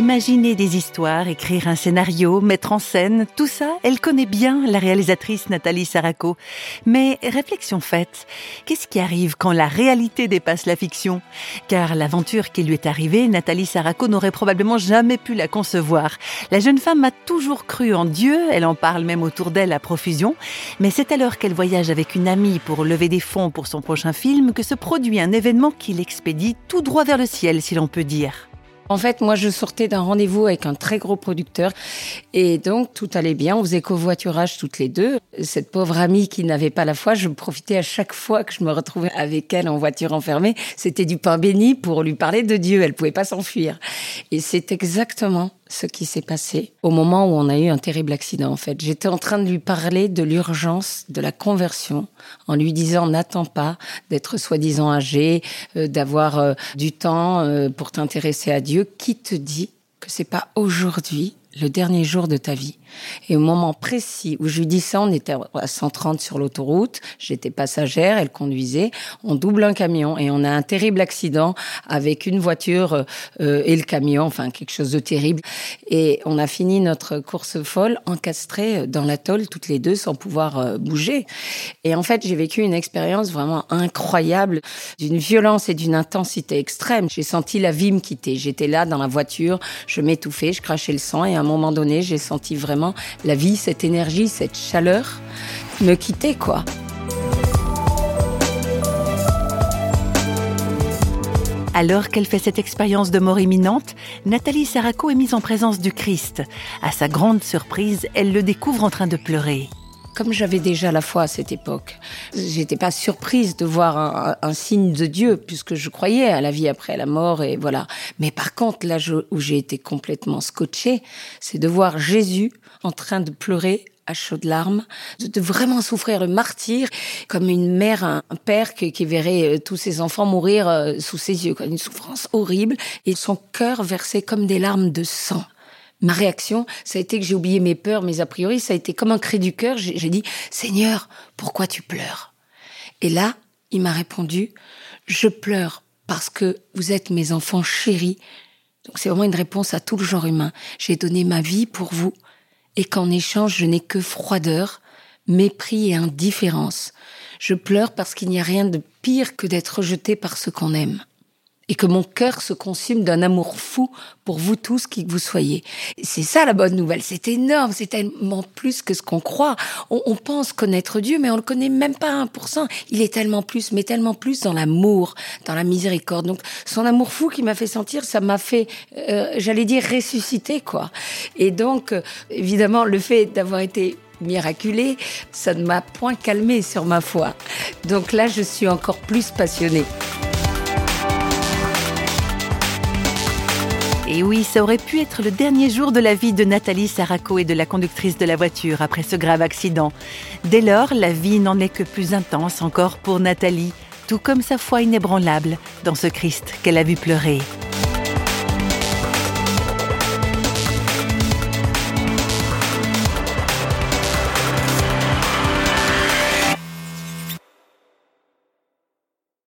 Imaginer des histoires, écrire un scénario, mettre en scène, tout ça, elle connaît bien la réalisatrice Nathalie Saraco. Mais réflexion faite, qu'est-ce qui arrive quand la réalité dépasse la fiction? Car l'aventure qui lui est arrivée, Nathalie Saraco n'aurait probablement jamais pu la concevoir. La jeune femme a toujours cru en Dieu, elle en parle même autour d'elle à profusion, mais c'est alors qu'elle voyage avec une amie pour lever des fonds pour son prochain film que se produit un événement qui l'expédie tout droit vers le ciel, si l'on peut dire. En fait, moi, je sortais d'un rendez-vous avec un très gros producteur et donc tout allait bien. On faisait covoiturage toutes les deux. Cette pauvre amie qui n'avait pas la foi, je profitais à chaque fois que je me retrouvais avec elle en voiture enfermée. C'était du pain béni pour lui parler de Dieu. Elle pouvait pas s'enfuir. Et c'est exactement ce qui s'est passé au moment où on a eu un terrible accident en fait. J'étais en train de lui parler de l'urgence de la conversion en lui disant n'attends pas d'être soi-disant âgé, euh, d'avoir euh, du temps euh, pour t'intéresser à Dieu. Qui te dit que c'est pas aujourd'hui le dernier jour de ta vie. Et au moment précis où je lui on était à 130 sur l'autoroute, j'étais passagère, elle conduisait, on double un camion et on a un terrible accident avec une voiture euh, et le camion, enfin quelque chose de terrible. Et on a fini notre course folle encastrée dans l'atoll toutes les deux sans pouvoir euh, bouger. Et en fait, j'ai vécu une expérience vraiment incroyable, d'une violence et d'une intensité extrême. J'ai senti la vie me quitter. J'étais là dans la voiture, je m'étouffais, je crachais le sang et à un moment donné, j'ai senti vraiment la vie, cette énergie, cette chaleur me quitter, quoi. Alors qu'elle fait cette expérience de mort imminente, Nathalie Saraco est mise en présence du Christ. À sa grande surprise, elle le découvre en train de pleurer. Comme j'avais déjà la foi à cette époque, j'étais pas surprise de voir un, signe de Dieu puisque je croyais à la vie après la mort et voilà. Mais par contre, là où j'ai été complètement scotchée, c'est de voir Jésus en train de pleurer à chaudes larmes, de, vraiment souffrir le martyr, comme une mère, un, père qui, qui, verrait euh, tous ses enfants mourir euh, sous ses yeux, une souffrance horrible, et son cœur versait comme des larmes de sang. Ma réaction, ça a été que j'ai oublié mes peurs, mes a priori, ça a été comme un cri du cœur. J'ai dit, Seigneur, pourquoi tu pleures? Et là, il m'a répondu, je pleure parce que vous êtes mes enfants chéris. Donc c'est vraiment une réponse à tout le genre humain. J'ai donné ma vie pour vous et qu'en échange, je n'ai que froideur, mépris et indifférence. Je pleure parce qu'il n'y a rien de pire que d'être rejeté par ce qu'on aime et que mon cœur se consume d'un amour fou pour vous tous qui que vous soyez. C'est ça la bonne nouvelle. C'est énorme. C'est tellement plus que ce qu'on croit. On, pense connaître Dieu, mais on le connaît même pas pour cent. Il est tellement plus, mais tellement plus dans l'amour, dans la miséricorde. Donc, son amour fou qui m'a fait sentir, ça m'a fait, euh, j'allais dire, ressusciter, quoi. Et donc, euh, évidemment, le fait d'avoir été miraculé, ça ne m'a point calmé sur ma foi. Donc là, je suis encore plus passionnée. Et oui, ça aurait pu être le dernier jour de la vie de Nathalie Saraco et de la conductrice de la voiture après ce grave accident. Dès lors, la vie n'en est que plus intense encore pour Nathalie, tout comme sa foi inébranlable dans ce Christ qu'elle a vu pleurer.